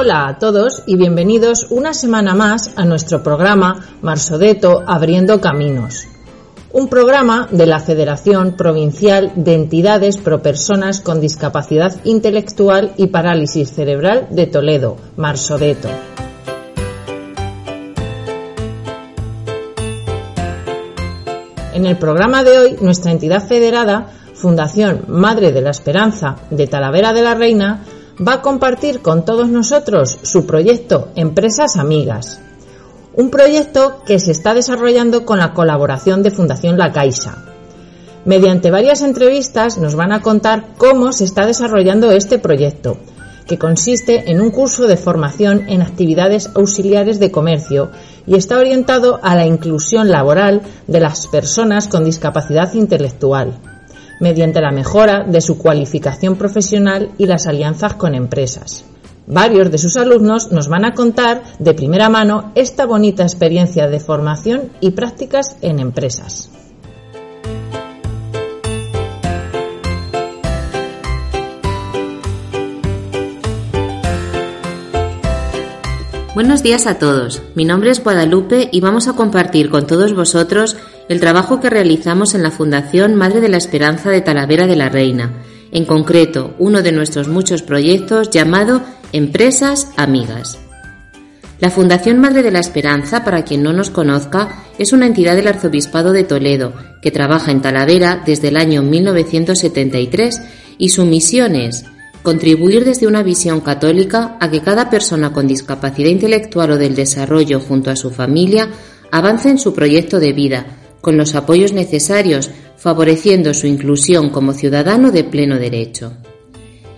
Hola a todos y bienvenidos una semana más a nuestro programa Marsodeto Abriendo Caminos. Un programa de la Federación Provincial de Entidades Pro Personas con Discapacidad Intelectual y Parálisis Cerebral de Toledo, Marsodeto. En el programa de hoy, nuestra entidad federada, Fundación Madre de la Esperanza de Talavera de la Reina, va a compartir con todos nosotros su proyecto Empresas Amigas. Un proyecto que se está desarrollando con la colaboración de Fundación La Caixa. Mediante varias entrevistas nos van a contar cómo se está desarrollando este proyecto, que consiste en un curso de formación en actividades auxiliares de comercio y está orientado a la inclusión laboral de las personas con discapacidad intelectual, mediante la mejora de su cualificación profesional y las alianzas con empresas. Varios de sus alumnos nos van a contar de primera mano esta bonita experiencia de formación y prácticas en empresas. Buenos días a todos. Mi nombre es Guadalupe y vamos a compartir con todos vosotros el trabajo que realizamos en la Fundación Madre de la Esperanza de Talavera de la Reina, en concreto uno de nuestros muchos proyectos llamado Empresas Amigas. La Fundación Madre de la Esperanza, para quien no nos conozca, es una entidad del Arzobispado de Toledo que trabaja en Talavera desde el año 1973 y su misión es contribuir desde una visión católica a que cada persona con discapacidad intelectual o del desarrollo junto a su familia avance en su proyecto de vida, con los apoyos necesarios, favoreciendo su inclusión como ciudadano de pleno derecho.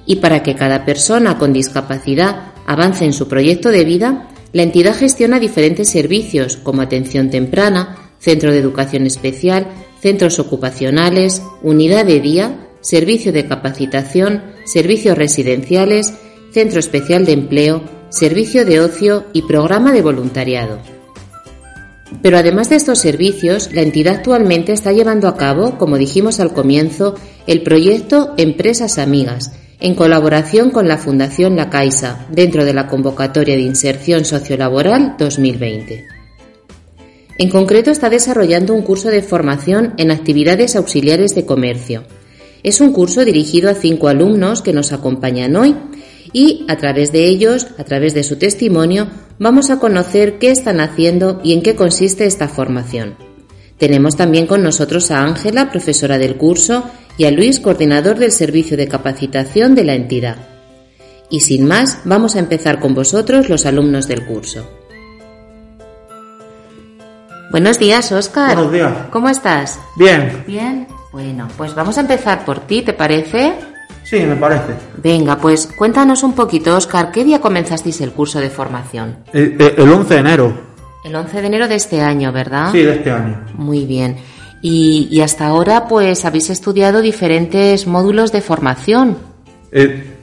Y para que cada persona con discapacidad avance en su proyecto de vida, la entidad gestiona diferentes servicios como atención temprana, centro de educación especial, centros ocupacionales, unidad de día, servicio de capacitación, servicios residenciales, centro especial de empleo, servicio de ocio y programa de voluntariado. Pero además de estos servicios, la entidad actualmente está llevando a cabo, como dijimos al comienzo, el proyecto Empresas Amigas, en colaboración con la Fundación La Caixa, dentro de la convocatoria de inserción sociolaboral 2020. En concreto, está desarrollando un curso de formación en actividades auxiliares de comercio. Es un curso dirigido a cinco alumnos que nos acompañan hoy y a través de ellos, a través de su testimonio, vamos a conocer qué están haciendo y en qué consiste esta formación. Tenemos también con nosotros a Ángela, profesora del curso, y a Luis, coordinador del servicio de capacitación de la entidad. Y sin más, vamos a empezar con vosotros, los alumnos del curso. Buenos días, Óscar. Buenos días. ¿Cómo estás? Bien. Bien. Bueno, pues vamos a empezar por ti, ¿te parece? Sí, me parece. Venga, pues cuéntanos un poquito, Óscar, ¿qué día comenzasteis el curso de formación? El, el 11 de enero. El 11 de enero de este año, ¿verdad? Sí, de este año. Muy bien. Y, y hasta ahora, pues, habéis estudiado diferentes módulos de formación. Eh,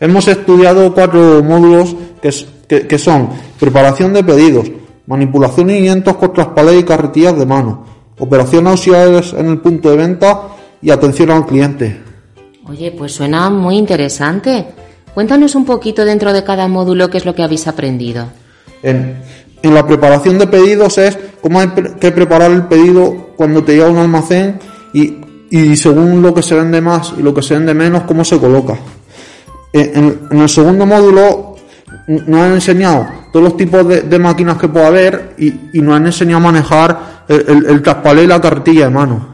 hemos estudiado cuatro módulos que, s- que- que son preparación de pedidos, manipulación de lientos con traspalés y carretillas de mano, operación auxiliares en el punto de venta y atención al cliente. Oye, pues suena muy interesante. Cuéntanos un poquito dentro de cada módulo qué es lo que habéis aprendido. En, en la preparación de pedidos es cómo hay que preparar el pedido cuando te llega a un almacén y, y según lo que se vende más y lo que se vende menos, cómo se coloca. En, en- el segundo módulo nos han enseñado todos los tipos de, de máquinas que puede haber y, y nos han enseñado a manejar el, el, el traspalé y la cartilla de mano.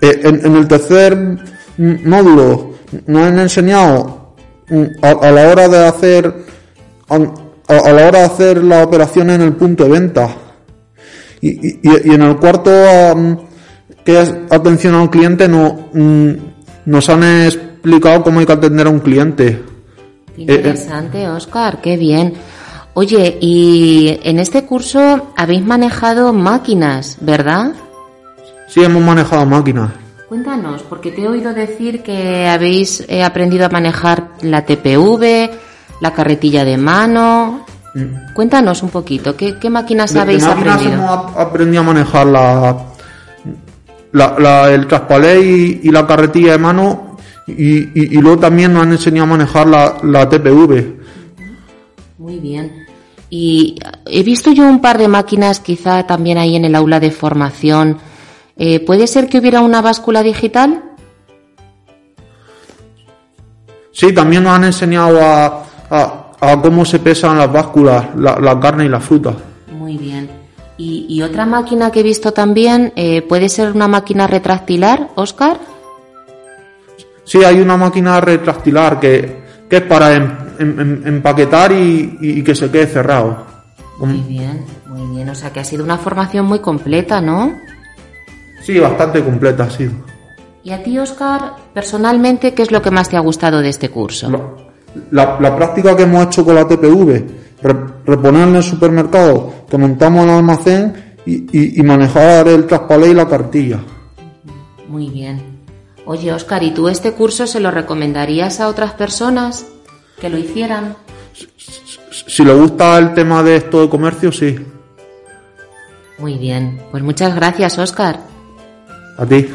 Eh, en, en el tercer módulo nos han enseñado mm, a, a la hora de hacer a, a- la hora de hacer la operación en el punto de venta Y, y, y en el cuarto, que es atención a un cliente, no, mm, nos han explicado cómo hay que atender a un cliente. Qué interesante, Oscar, qué bien. Oye, y en este curso habéis manejado máquinas, ¿verdad? Sí, hemos manejado máquinas. Cuéntanos, porque te he oído decir que habéis eh, aprendido a manejar la TPV, la carretilla de mano. Mm. Cuéntanos un poquito, ¿qué, qué máquinas De- de habéis máquinas aprendido? hemos ap- aprendido a manejar la, la, la- el traspalé y, y la carretilla de mano y, y- y luego también nos han enseñado a manejar la, la TPV. Muy bien. Y he visto yo un par de máquinas quizá también ahí en el aula de formación. Eh, ¿Puede ser que hubiera una báscula digital? Sí, también nos han enseñado a, a- a cómo se pesan las básculas, la, la carne y la fruta. Muy bien. Y, y otra máquina que he visto también, eh, ¿puede ser una máquina retractilar, Oscar? Sí, hay una máquina retractilar que, que es para em- em- em- empaquetar y, y que se quede cerrado. Muy bien, muy bien. O sea que ha sido una formación muy completa, ¿no? Sí, bastante completa ha sido. Y a ti, Oscar, personalmente, ¿qué es lo que más te ha gustado de este curso? La, la- la práctica que hemos hecho con la TPV, re- reponer en el supermercado, que montamos el almacén y, y- y manejar el traspalé y la cartilla. Muy bien. Oye, Oscar, ¿y tú este curso se lo recomendarías a otras personas que lo hicieran? Si le gusta el tema de esto de comercio, sí. Muy bien. Pues muchas gracias, Oscar. A ti.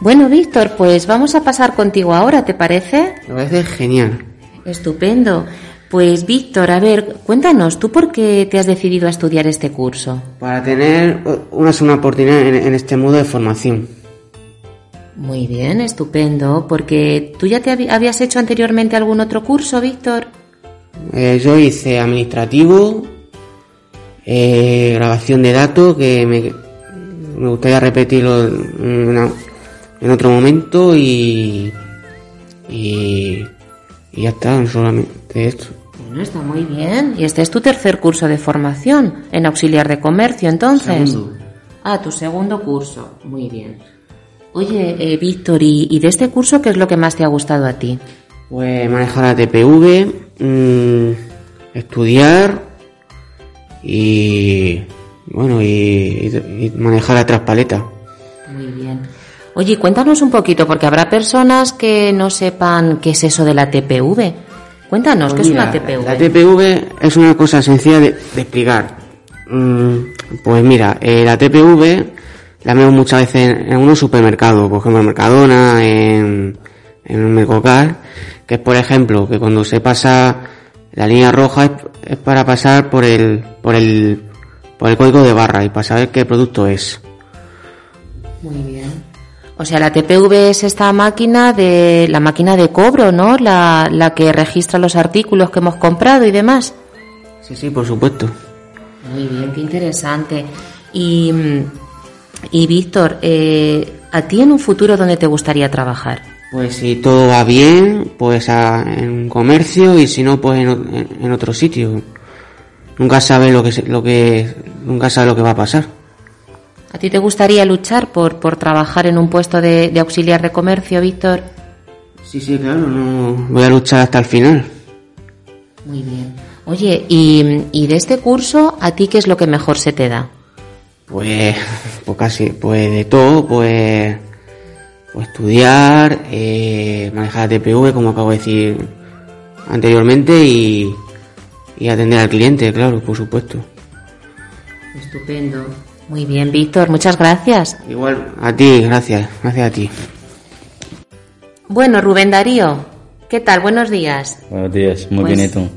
Bueno, Víctor, pues vamos a pasar contigo ahora, ¿te parece? Me parece genial. Estupendo. Pues Víctor, a ver, cuéntanos, ¿tú por qué te has decidido a estudiar este curso? Para tener una segunda oportunidad en, en este modo de formación. Muy bien, estupendo, porque tú ya te habías hecho anteriormente algún otro curso, Víctor. Eh, yo hice administrativo, eh, grabación de datos, que me, me gustaría repetirlo en, otro momento y, y, y ya está, solamente esto. Bueno, está muy bien. Y este es tu tercer curso de formación en auxiliar de comercio, entonces. Segundo. Ah, tu segundo curso. Muy bien. Oye, eh, Víctor, ¿y, y de este curso qué es lo que más te ha gustado a ti? Pues manejar la TPV, mm, estudiar y bueno y, y- y manejar la traspaleta. Muy bien. Oye, cuéntanos un poquito, porque habrá personas que no sepan qué es eso de la TPV. Cuéntanos, ¿qué Pues es una mira, TPV? La TPV es una cosa sencilla de, de explicar. Mm, pues mira, eh, la TPV la vemos muchas veces en, en unos supermercados, por ejemplo en Mercadona, en, en un Mercocar, que es por ejemplo que cuando se pasa la línea roja es, es para pasar por el, por el, por el código de barra y para saber qué producto es. Muy bien. O sea, la TPV es esta máquina de la máquina de cobro, ¿no? La, la que registra los artículos que hemos comprado y demás. Sí, sí, por supuesto. Muy bien, qué interesante. Y, y Víctor, eh, ¿a ti en un futuro dónde te gustaría trabajar? Pues si todo va bien, pues a- en un comercio y si no, pues en, en- en otro sitio. Nunca sabe lo que, se- lo que nunca sabe lo que va a pasar. ¿A ti te gustaría luchar por, por trabajar en un puesto de, de auxiliar de comercio, Víctor? Sí, sí, claro, no voy a luchar hasta el final. Muy bien. Oye, y, y de este curso, ¿a ti qué es lo que mejor se te da? Pues, pues casi, pues de todo, pues, pues estudiar, eh, manejar la TPV, como acabo de decir anteriormente, y, y atender al cliente, claro, por supuesto. Estupendo. Muy bien, Víctor, muchas gracias. Igual, a ti, gracias, gracias a ti. Bueno, Rubén Darío, ¿qué tal? Buenos días. Buenos días, muy Pues- bien, ¿y tú?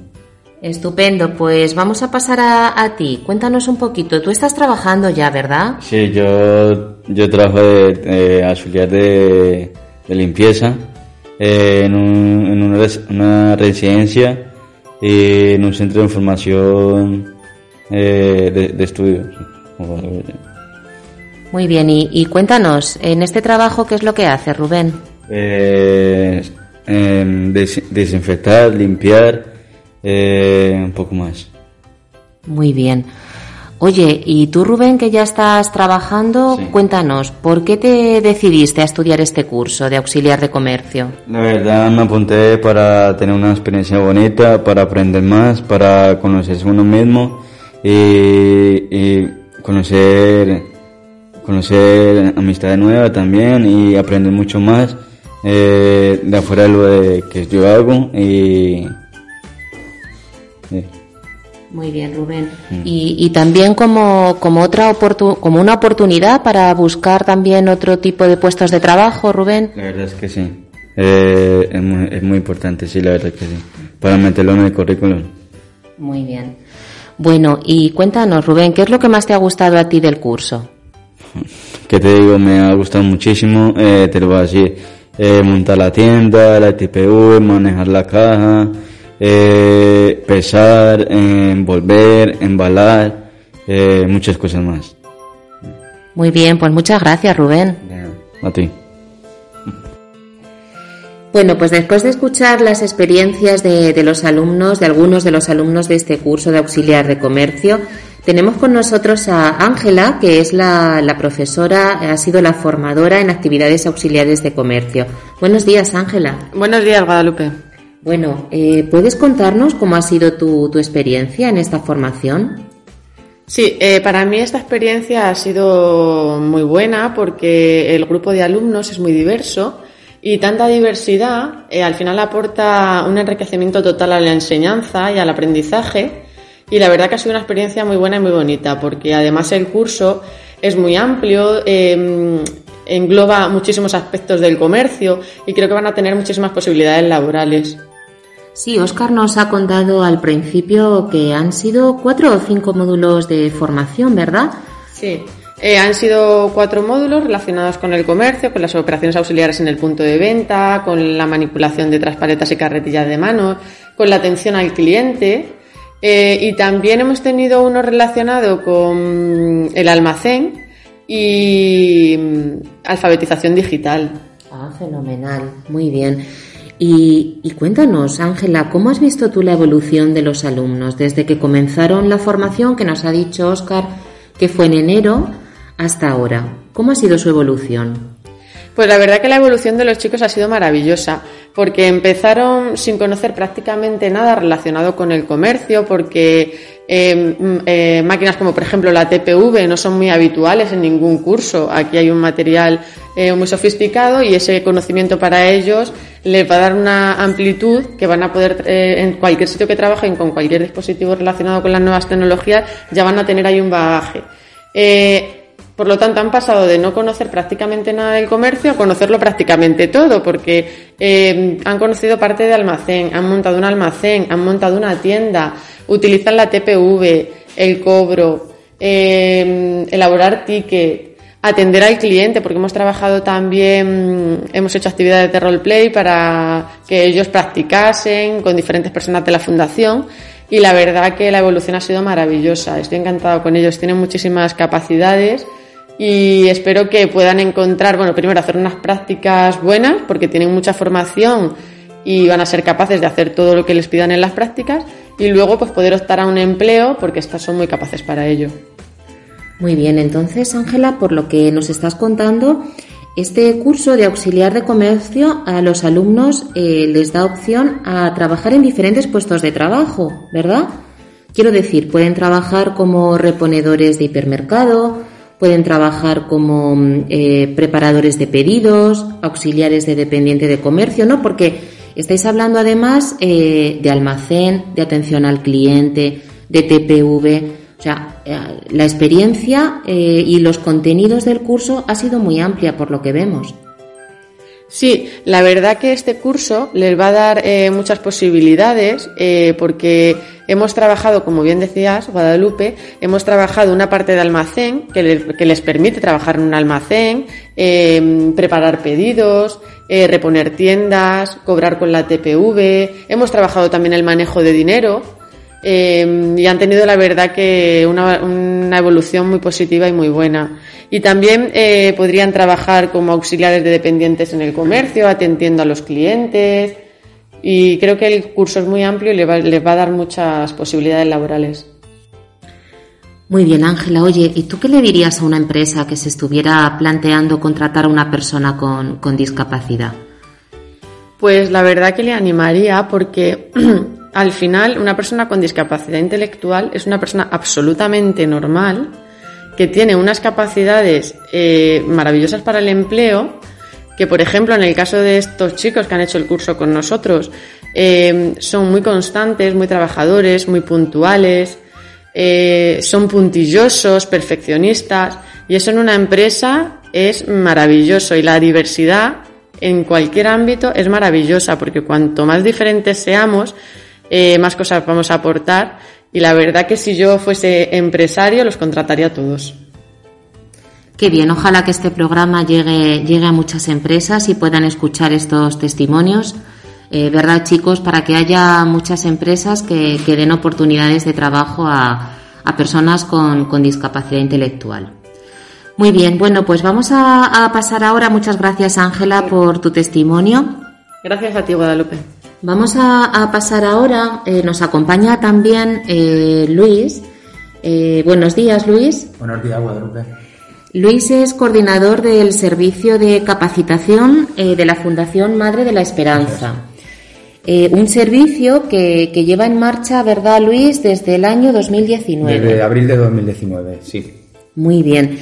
Estupendo, pues vamos a pasar a, a ti. Cuéntanos un poquito. Tú estás trabajando ya, ¿verdad? Sí, yo, yo trabajo de eh, auxiliar de, de limpieza eh, en, un- en una, una residencia y en un centro de información eh, de, de estudios. Muy bien, y, y cuéntanos, en este trabajo, ¿qué es lo que hace Rubén? Eh, em, des- desinfectar, limpiar, eh, un poco más. Muy bien. Oye, y tú Rubén, que ya estás trabajando, cuéntanos, ¿por qué te decidiste a estudiar este curso de auxiliar de comercio? La verdad me apunté para tener una experiencia bonita, para aprender más, para conocerse uno mismo y, conocer, conocer amistades nuevas también y aprender mucho más eh, de afuera de lo de que yo hago y... Muy bien, Rubén. Mm. Y, también como, como, otra como una oportunidad para buscar también otro tipo de puestos de trabajo, Rubén. La verdad es que sí. Eh, es, muy, es, muy, importante, sí, la verdad que sí. Para meterlo en el currículum. Muy bien. Bueno, y cuéntanos, Rubén, ¿qué es lo que más te ha gustado a ti del curso? Que te digo, me ha gustado muchísimo, eh, te lo voy a decir, eh, montar la tienda, la TPU, manejar la caja, eh, pesar, envolver, embalar, eh, muchas cosas más. Muy bien, pues muchas gracias Rubén. A ti. Bueno, pues después de escuchar las experiencias de, de, los alumnos, de algunos de los alumnos de este curso de auxiliar de comercio, tenemos con nosotros a Ángela, que es la, la, profesora, ha sido la formadora en actividades auxiliares de comercio. Buenos días, Ángela. Buenos días, Guadalupe. Bueno, eh, ¿puedes contarnos cómo ha sido tu, experiencia en esta formación? Sí, eh, para mí esta experiencia ha sido muy buena porque el grupo de alumnos es muy diverso y tanta diversidad eh, al final aporta un enriquecimiento total a la enseñanza y al aprendizaje y la verdad que ha sido una experiencia muy buena y muy bonita porque además el curso es muy amplio, em, engloba muchísimos aspectos del comercio y creo que van a tener muchísimas posibilidades laborales. Sí, Oscar nos ha contado al principio que han sido cuatro o cinco módulos de formación, ¿verdad? Sí, eh, han sido cuatro módulos relacionados con el comercio, con las operaciones auxiliares en el punto de venta, con la manipulación de traspaletas y carretillas de mano, con la atención al cliente. Eh, y también hemos tenido uno relacionado con el almacén y mm, alfabetización digital. Ah, fenomenal, muy bien. Y, cuéntanos, Ángela, ¿cómo has visto tú la evolución de los alumnos desde que comenzaron la formación, que nos ha dicho Óscar que fue en enero, hasta ahora? ¿Cómo ha sido su evolución? Pues la verdad que la evolución de los chicos ha sido maravillosa, porque empezaron sin conocer prácticamente nada relacionado con el comercio, porque eh, eh, máquinas como por ejemplo la TPV no son muy habituales en ningún curso. Aquí hay un material eh, muy sofisticado y ese conocimiento para ellos les va a dar una amplitud que van a poder en cualquier sitio que trabajen con cualquier dispositivo relacionado con las nuevas tecnologías ya van a tener ahí un bagaje. Por lo tanto, han pasado de no conocer prácticamente nada del comercio a conocerlo prácticamente todo, porque eh, han conocido parte de almacén, han montado un almacén, han montado una tienda, utilizan la TPV, el cobro, eh, elaborar ticket, atender al cliente, porque hemos trabajado también, hemos hecho actividades de roleplay para que ellos practicasen con diferentes personas de la fundación y la verdad que la evolución ha sido maravillosa. Estoy encantado con ellos, tienen muchísimas capacidades y espero que puedan encontrar, bueno, primero hacer unas prácticas buenas porque tienen mucha formación y van a ser capaces de hacer todo lo que les pidan en las prácticas y luego pues poder optar a un empleo porque estas son muy capaces para ello. Muy bien, entonces Ángela, por lo que nos estás contando, este curso de auxiliar de comercio a los alumnos eh, les da opción a trabajar en diferentes puestos de trabajo, ¿verdad? Quiero decir, pueden trabajar como reponedores de hipermercado, Pueden trabajar como mm, eh, preparadores de pedidos, auxiliares de dependiente de comercio, ¿no? Porque estáis hablando además eh, de almacén, de atención al cliente, de TPV. O sea, eh, la experiencia y los contenidos del curso ha sido muy amplia por lo que vemos. Sí, la verdad que este curso les va a dar eh, muchas posibilidades eh, porque hemos trabajado, como bien decías, Guadalupe, hemos trabajado una parte de almacén que, les permite trabajar en un almacén, eh, preparar pedidos, reponer tiendas, cobrar con la TPV, hemos trabajado también el manejo de dinero, y han tenido la verdad que una, una, evolución muy positiva y muy buena. Y también eh, podrían trabajar como auxiliares de dependientes en el comercio, atendiendo a los clientes. Y creo que el curso es muy amplio y les va, a dar muchas posibilidades laborales. Muy bien, Ángela. Oye, ¿y tú qué le dirías a una empresa que se estuviera planteando contratar a una persona con, con discapacidad? Pues la verdad que le animaría porque al final una persona con discapacidad intelectual es una persona absolutamente normal que tiene unas capacidades eh, maravillosas para el empleo que por ejemplo en el caso de estos chicos que han hecho el curso con nosotros eh, son muy constantes, muy trabajadores, muy puntuales, eh, son puntillosos, perfeccionistas y eso en una empresa es maravilloso y la diversidad en cualquier ámbito es maravillosa porque cuanto más diferentes seamos, eh, más cosas vamos a aportar y la verdad que si yo fuese empresario los contrataría a todos. Qué bien, ojalá que este programa llegue, llegue a muchas empresas y puedan escuchar estos testimonios. Eh, ¿Verdad, chicos? Para que haya muchas empresas que, que den oportunidades de trabajo a, a personas con, con, discapacidad intelectual. Muy bien, bueno, pues vamos a, a pasar ahora. Muchas gracias, Ángela, por tu testimonio. Gracias a ti, Guadalupe. Vamos a, a pasar ahora. Eh, nos acompaña también eh, Luis. Eh, buenos días, Luis. Buenos días, Guadalupe. Luis es coordinador del servicio de capacitación eh, de la Fundación Madre de la Esperanza. Un servicio que, que, lleva en marcha, ¿verdad, Luis, desde el año 2019? Desde abril de 2019, sí. Muy bien.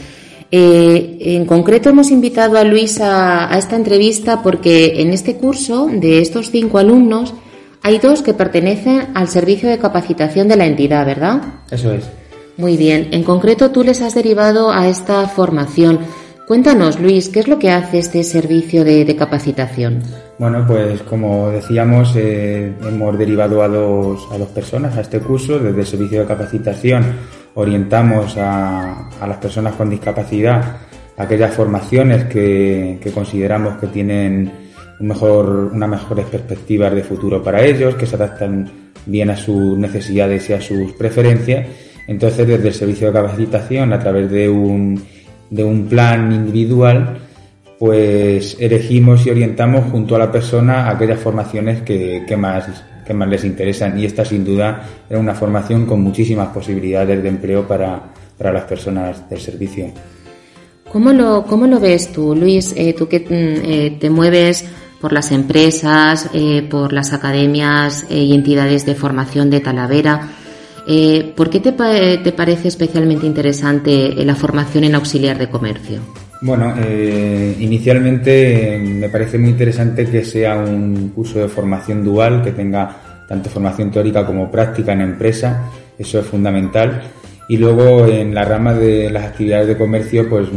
Eh, en concreto hemos invitado a Luis a, a, esta entrevista porque en este curso de estos cinco alumnos hay dos que pertenecen al servicio de capacitación de la entidad, ¿verdad? Eso es. Muy bien. En concreto tú les has derivado a esta formación. Cuéntanos, Luis, ¿qué es lo que hace este servicio de, de capacitación? Bueno, pues como decíamos, eh, hemos derivado a dos, a dos personas a este curso. Desde el servicio de capacitación orientamos a, a las personas con discapacidad aquellas formaciones que, consideramos que tienen un unas mejores perspectivas de futuro para ellos, que se adaptan bien a sus necesidades y a sus preferencias. Entonces, desde el servicio de capacitación, a través de un plan individual, pues elegimos y orientamos junto a la persona aquellas formaciones que, más, que más les interesan. Y esta, sin duda, era una formación con muchísimas posibilidades de empleo para, para las personas del servicio. ¿Cómo lo, cómo lo ves tú, Luis? Eh, tú que eh, te mueves por las empresas, eh, por las academias y entidades de formación de Talavera. ¿Por qué te, te, parece especialmente interesante la formación en auxiliar de comercio? Bueno, eh, inicialmente me parece muy interesante que sea un curso de formación dual, que tenga tanto formación teórica como práctica en empresa, eso es fundamental. Y luego en la rama de las actividades de comercio, pues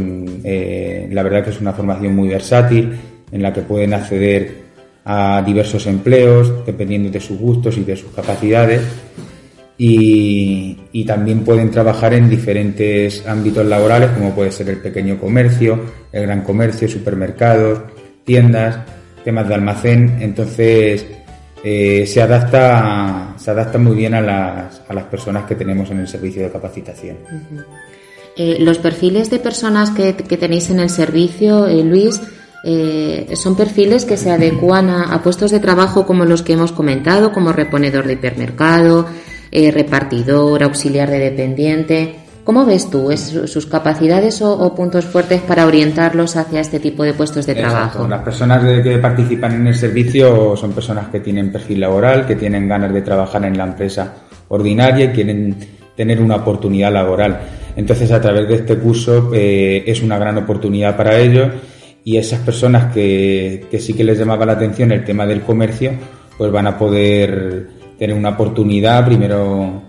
eh, la verdad que es una formación muy versátil, en la que pueden acceder a diversos empleos, dependiendo de sus gustos y de sus capacidades y, también pueden trabajar en diferentes ámbitos laborales como puede ser el pequeño comercio, el gran comercio, supermercados, tiendas, temas de almacén. Entonces eh, se adapta se adapta muy bien a las, a las personas que tenemos en el servicio de capacitación. Eh, los perfiles de personas que, que tenéis en el servicio, eh, Luis, eh, son perfiles que se adecuan a, a, puestos de trabajo como los que hemos comentado, como reponedor de hipermercado, eh, repartidor, auxiliar de dependiente. ¿Cómo ves tú es, sus capacidades o, o, puntos fuertes para orientarlos hacia este tipo de puestos de Exacto. trabajo? Las personas que participan en el servicio son personas que tienen perfil laboral, que tienen ganas de trabajar en la empresa ordinaria y quieren tener una oportunidad laboral. Entonces, a través de este curso eh, es una gran oportunidad para ellos y esas personas que, que sí que les llamaba la atención el tema del comercio, pues van a poder tener una oportunidad, primero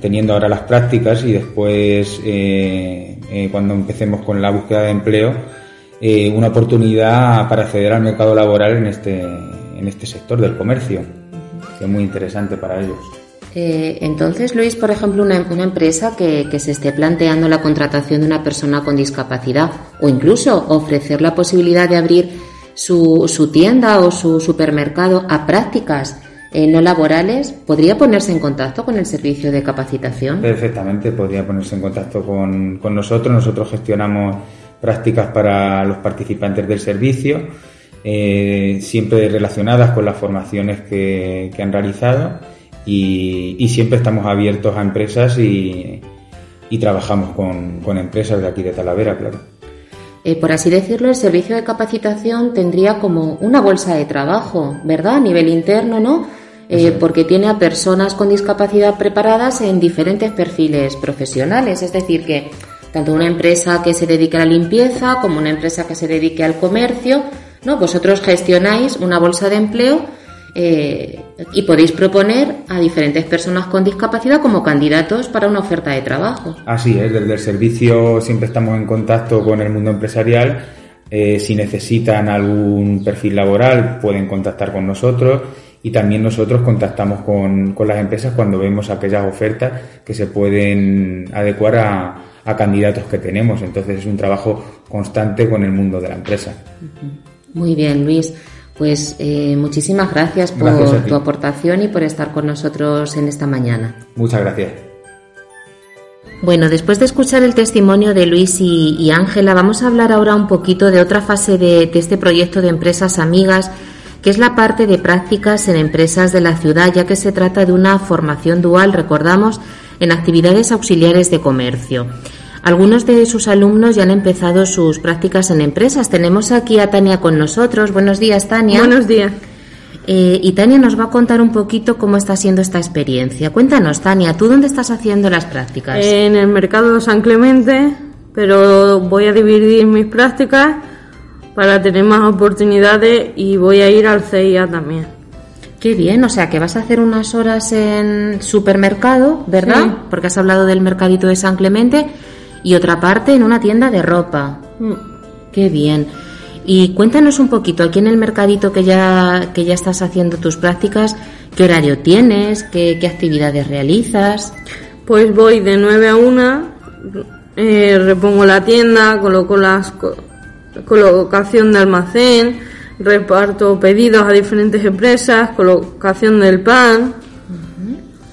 teniendo ahora las prácticas y después eh, eh, cuando empecemos con la búsqueda de empleo, eh, una oportunidad para acceder al mercado laboral en este, en este sector del comercio, que es muy interesante para ellos. Entonces, Luis, por ejemplo, una, una empresa que, que, se esté planteando la contratación de una persona con discapacidad o incluso ofrecer la posibilidad de abrir su, su tienda o su supermercado a prácticas eh, no laborales, ¿podría ponerse en contacto con el servicio de capacitación? Perfectamente, podría ponerse en contacto con, con nosotros. Nosotros gestionamos prácticas para los participantes del servicio, eh, siempre relacionadas con las formaciones que, que han realizado y, y, siempre estamos abiertos a empresas y y trabajamos con, con empresas de aquí de Talavera, claro. Eh, por así decirlo, el servicio de capacitación tendría como una bolsa de trabajo, ¿verdad? A nivel interno, ¿no? Eh, porque tiene a personas con discapacidad preparadas en diferentes perfiles profesionales, es decir, que tanto una empresa que se dedique a la limpieza como una empresa que se dedique al comercio, ¿no? Vosotros gestionáis una bolsa de empleo eh, y podéis proponer a diferentes personas con discapacidad como candidatos para una oferta de trabajo. Así es, desde el servicio siempre estamos en contacto con el mundo empresarial. Eh, si necesitan algún perfil laboral pueden contactar con nosotros y también nosotros contactamos con, con las empresas cuando vemos aquellas ofertas que se pueden adecuar a, a candidatos que tenemos. Entonces es un trabajo constante con el mundo de la empresa. Muy bien, Luis. Pues eh, muchísimas gracias por tu aportación y por estar con nosotros en esta mañana. Muchas gracias. Bueno, después de escuchar el testimonio de Luis y Ángela, vamos a hablar ahora un poquito de otra fase de, de, este proyecto de empresas amigas, que es la parte de prácticas en empresas de la ciudad, ya que se trata de una formación dual, recordamos, en actividades auxiliares de comercio. Algunos de sus alumnos ya han empezado sus prácticas en empresas. Tenemos aquí a Tania con nosotros. Buenos días, Tania. Buenos días. Eh, y Tania nos va a contar un poquito cómo está siendo esta experiencia. Cuéntanos, Tania, ¿tú dónde estás haciendo las prácticas? En el mercado San Clemente, pero voy a dividir mis prácticas para tener más oportunidades y voy a ir al CIA también. Qué bien, o sea que vas a hacer unas horas en supermercado, ¿verdad? Sí. Porque has hablado del mercadito de San Clemente y otra parte en una tienda de ropa. Mm. Qué bien. Y cuéntanos un poquito, aquí en el mercadito que ya, que ya estás haciendo tus prácticas, ¿qué horario tienes? ¿Qué, qué actividades realizas? Pues voy de 9 a 1, eh, repongo la tienda, coloco las colocación de almacén, reparto pedidos a diferentes empresas, colocación del pan.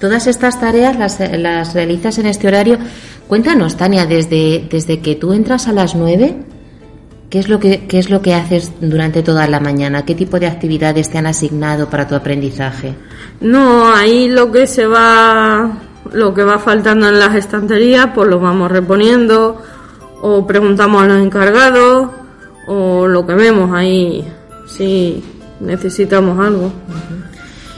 Todas estas tareas las, las realizas en este horario. Cuéntanos, Tania, desde, desde que tú entras a las 9, ¿qué es, lo que, ¿qué es lo que haces durante toda la mañana? ¿Qué tipo de actividades te han asignado para tu aprendizaje? No, ahí lo que se va, lo que va faltando en las estanterías, pues lo vamos reponiendo, o preguntamos a los encargados, o lo que vemos ahí, si necesitamos algo.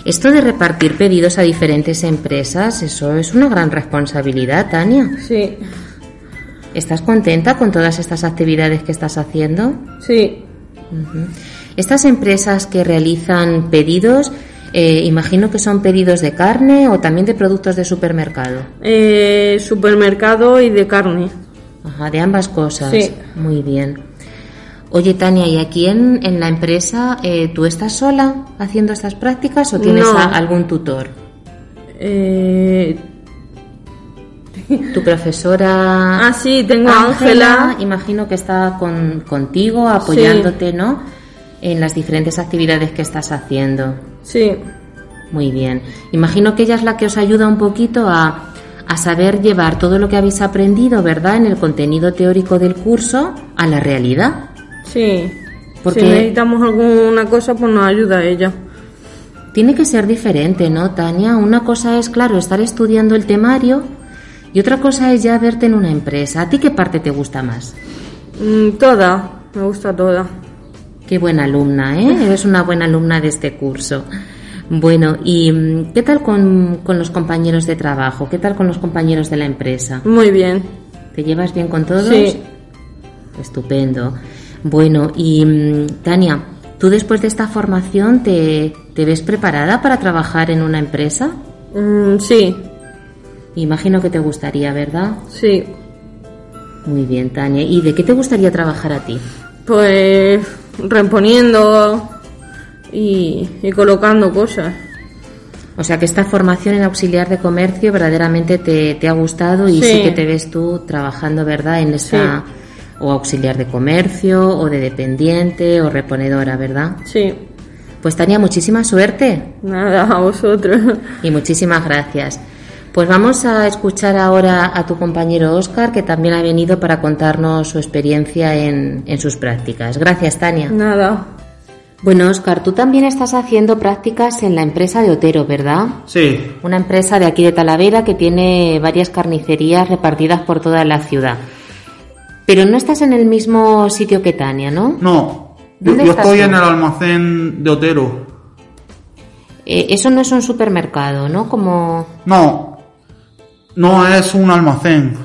Esto de repartir pedidos a diferentes empresas, eso es una gran responsabilidad, Tania. Sí, ¿Estás contenta con todas estas actividades que estás haciendo? sí, Estas empresas que realizan pedidos, eh, imagino que son pedidos de carne o también de productos de supermercado. eh, supermercado y de carne. Ajá, de ambas cosas. Sí. Muy bien. Oye, Tania, ¿y aquí en, en la empresa eh, tú estás sola haciendo estas prácticas o tienes No. a- algún tutor? Eh, Tu profesora. ah, sí, tengo a Ángela. Imagino que está con, contigo, apoyándote, ¿no? En las diferentes actividades que estás haciendo. Sí, Muy bien. Imagino que ella es la que os ayuda un poquito a, a saber llevar todo lo que habéis aprendido, ¿verdad?, en el contenido teórico del curso a la realidad. Sí. Porque- Si necesitamos alguna cosa, pues nos ayuda ella. Tiene que ser diferente, ¿no, Tania? Una cosa es, claro, estar estudiando el temario y otra cosa es ya verte en una empresa. ¿A ti qué parte te gusta más? Mm, toda, me gusta toda. Qué buena alumna, ¿eh? Eres una buena alumna de este curso. Bueno, ¿y mm, qué tal con, con los compañeros de trabajo? ¿Qué tal con los compañeros de la empresa? Muy bien. ¿Te llevas bien con todos? Sí. Estupendo. Bueno, y mm, Tania, ¿tú después de esta formación te, te ves preparada para trabajar en una empresa? Mm, sí, Imagino que te gustaría, ¿verdad? sí. Muy bien, Tania. ¿Y de qué te gustaría trabajar a ti? Pues reponiendo y, y colocando cosas. O sea que esta formación en auxiliar de comercio verdaderamente te, te ha gustado y sí. Sí. que te ves tú trabajando, ¿verdad? En esa o auxiliar de comercio o de dependiente o reponedora, ¿verdad? Sí. Pues Tania, muchísima suerte Nada, a vosotros. y muchísimas gracias. Pues vamos a escuchar ahora a tu compañero Oscar, que también ha venido para contarnos su experiencia en, en sus prácticas. Gracias, Tania. Nada. Bueno, Oscar, tú también estás haciendo prácticas en la empresa de Otero, ¿verdad? Sí, Una empresa de aquí de Talavera que tiene varias carnicerías repartidas por toda la ciudad. Pero no estás en el mismo sitio que Tania, ¿no? no. Yo, ¿Dónde yo estoy tú? en el almacén de Otero. Eh, eso no es un supermercado, ¿no? Como... No, no es un almacén.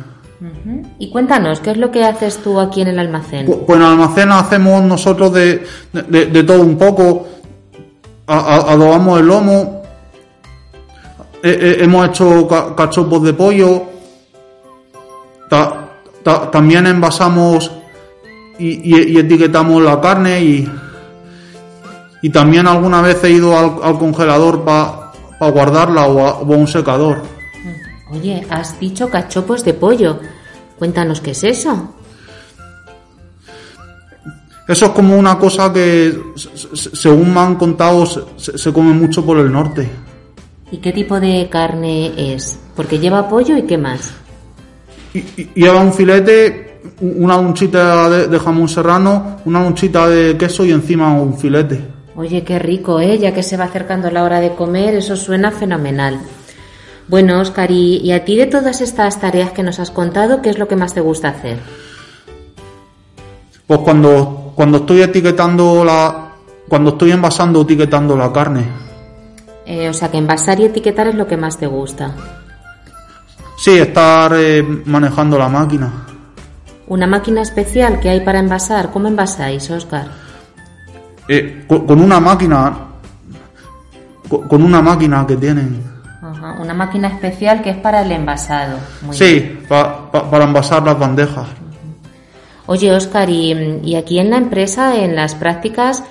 Y cuéntanos, ¿qué es lo que haces tú aquí en el almacén? Pu- Pues en el almacén hacemos nosotros de, de- de- de todo un poco. A- a- adobamos el lomo. Eh, eh, hemos hecho ca- cachopos de pollo. Ta- ta- también envasamos y, y- y etiquetamos la carne y, y también alguna vez he ido al, al congelador para guardarla o a, o a un secador. Oye, has dicho cachopos de pollo. Cuéntanos qué es eso. Eso es como una cosa que, se- se- según me han contado, se- se come mucho por el norte. ¿Y qué tipo de carne es? Porque lleva pollo y qué más. Lleva un filete, una lonchita de, de jamón serrano, una lonchita de queso y encima un filete. Oye, qué rico, ¿eh? Ya que se va acercando la hora de comer, eso suena fenomenal. Bueno, Oscar, ¿y, y a ti de todas estas tareas que nos has contado, qué es lo que más te gusta hacer? Pues cuando, cuando estoy etiquetando la, cuando estoy envasando, etiquetando la carne. Eh, o sea, que envasar y etiquetar es lo que más te gusta. Sí, estar eh, manejando la máquina. ¿Una máquina especial que hay para envasar? ¿Cómo envasáis, Oscar? Eh, con, con una máquina, con, con una máquina que tienen. Ajá, una máquina especial que es para el envasado. Muy. Sí, pa- pa- para envasar las bandejas. Oye, Oscar, y, y aquí en la empresa, en las prácticas,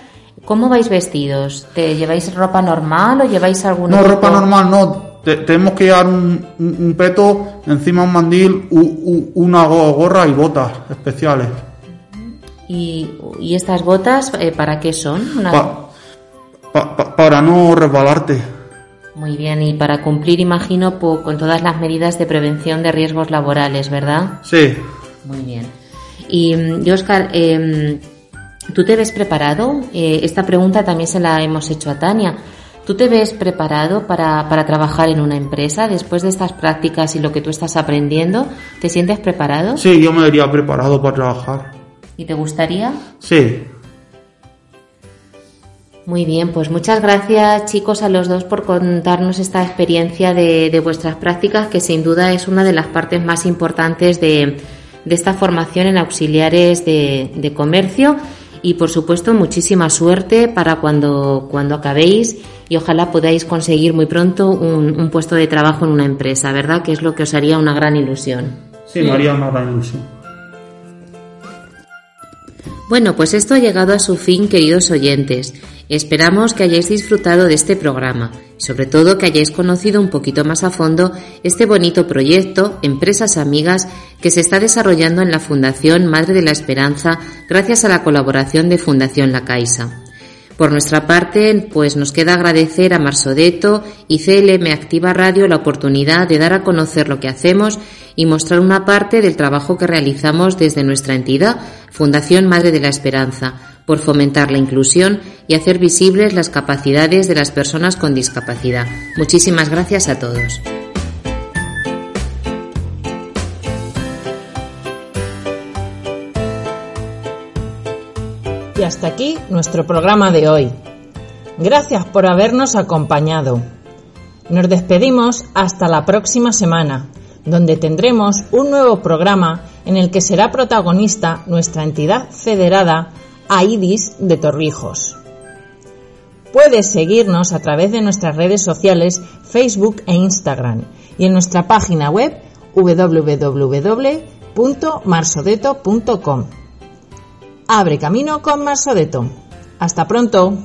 ¿cómo vais vestidos? ¿Te lleváis ropa normal o lleváis algún No, ropa normal no. Te- tenemos que llevar un, un- un peto, encima un mandil, u- u- una go- gorra y botas especiales. ¿Y, y estas botas eh, para qué son? Una- Pa- pa- pa- para no resbalarte. Muy bien, y para cumplir, imagino, po- con todas las medidas de prevención de riesgos laborales, ¿verdad? Sí. Muy bien. Y, mm, y, Oscar, em, ¿tú te ves preparado? Eh, esta pregunta también se la hemos hecho a Tania. ¿Tú te ves preparado para, para trabajar en una empresa después de estas prácticas y lo que tú estás aprendiendo? ¿Te sientes preparado? Sí, yo me vería preparado para trabajar. ¿Y te gustaría? Sí. Muy bien, pues muchas gracias chicos a los dos por contarnos esta experiencia de, de vuestras prácticas, que sin duda es una de las partes más importantes de, de esta formación en auxiliares de, de comercio. Y por supuesto, muchísima suerte para cuando, cuando acabéis y ojalá podáis conseguir muy pronto un, un puesto de trabajo en una empresa, ¿verdad? Que es lo que os haría una gran ilusión. Sí, me haría una gran ilusión. Bueno, pues esto ha llegado a su fin, queridos oyentes. Esperamos que hayáis disfrutado de este programa, sobre todo que hayáis conocido un poquito más a fondo este bonito proyecto, Empresas Amigas, que se está desarrollando en la Fundación Madre de la Esperanza gracias a la colaboración de Fundación La Caixa. Por nuestra parte, pues nos queda agradecer a Marsodeto y CLM Activa Radio la oportunidad de dar a conocer lo que hacemos y mostrar una parte del trabajo que realizamos desde nuestra entidad, Fundación Madre de la Esperanza, por fomentar la inclusión y hacer visibles las capacidades de las personas con discapacidad. Muchísimas gracias a todos. Y hasta aquí nuestro programa de hoy. Gracias por habernos acompañado. Nos despedimos hasta la próxima semana, donde tendremos un nuevo programa en el que será protagonista nuestra entidad federada AIDIS de Torrijos. Puedes seguirnos a través de nuestras redes sociales Facebook e Instagram y en nuestra página web www.marsodeto.com. Abre camino con Marsodeto. Hasta pronto.